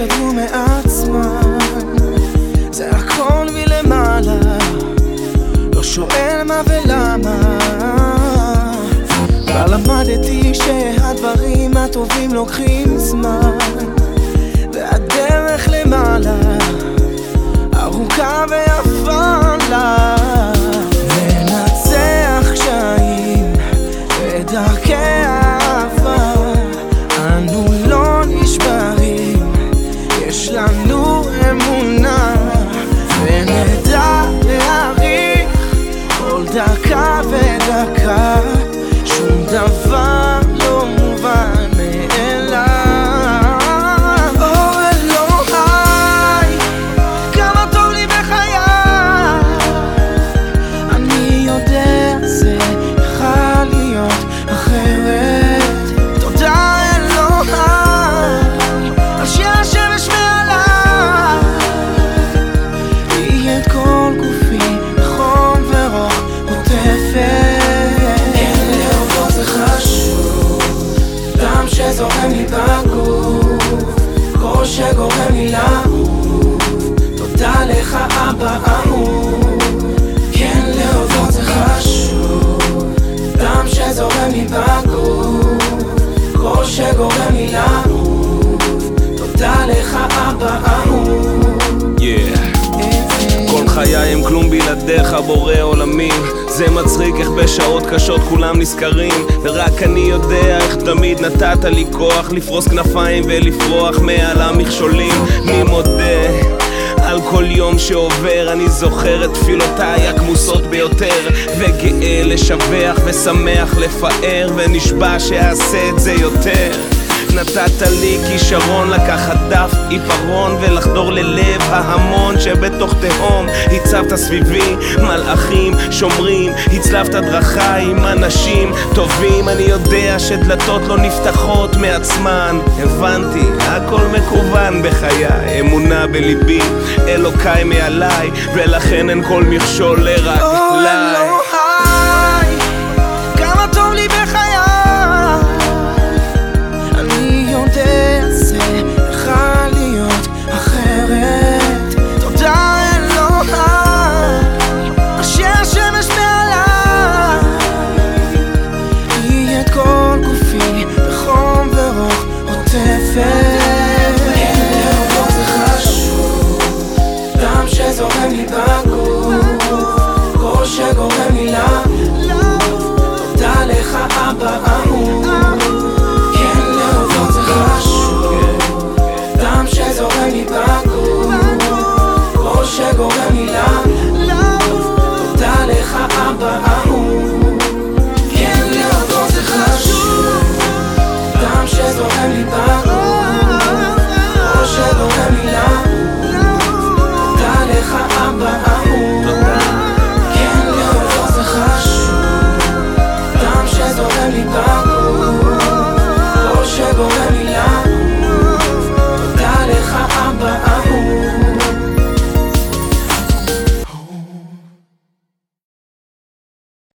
הסתדרו מעצמם זה הכל מלמעלה. לא שואל מה ולמה. כבר למדתי שהדברים הטובים לוקחים זמן והדרך למעלה ארוכה ויפה שזורם לי בגוף קול שגורם לי לעוף תודה לך אבא אהוב כן להודות זה חשוב. דם שזורם לי בגוף קול שגורם לי לעוף תודה לך אבא אהוב חיי הם כלום בלעדיך בורא עולמים. זה מצחיק איך בשעות קשות כולם נזכרים ורק אני יודע איך תמיד נתת לי כוח לפרוס כנפיים ולפרוח מעל המכשולים. אני מודה על כל יום שעובר אני זוכר את תפילותיי הכמוסות ביותר וגאה לשבח ושמח לפאר ונשבע שאעשה את זה יותר נתת לי כישרון לקחת דף עיפרון ולחדור ללב ההמון שבתוך תהום הצבת סביבי מלאכים שומרים הצלבת דרכיי עם אנשים טובים. אני יודע שדלתות לא נפתחות מעצמן. הבנתי הכל מקוון בחיי אמונה בליבי אלוקיי מעליי ולכן אין כל מכשול לרגליי שזורם לי בגוף קול שגורם לי לעוף תודה לך אבא אהוב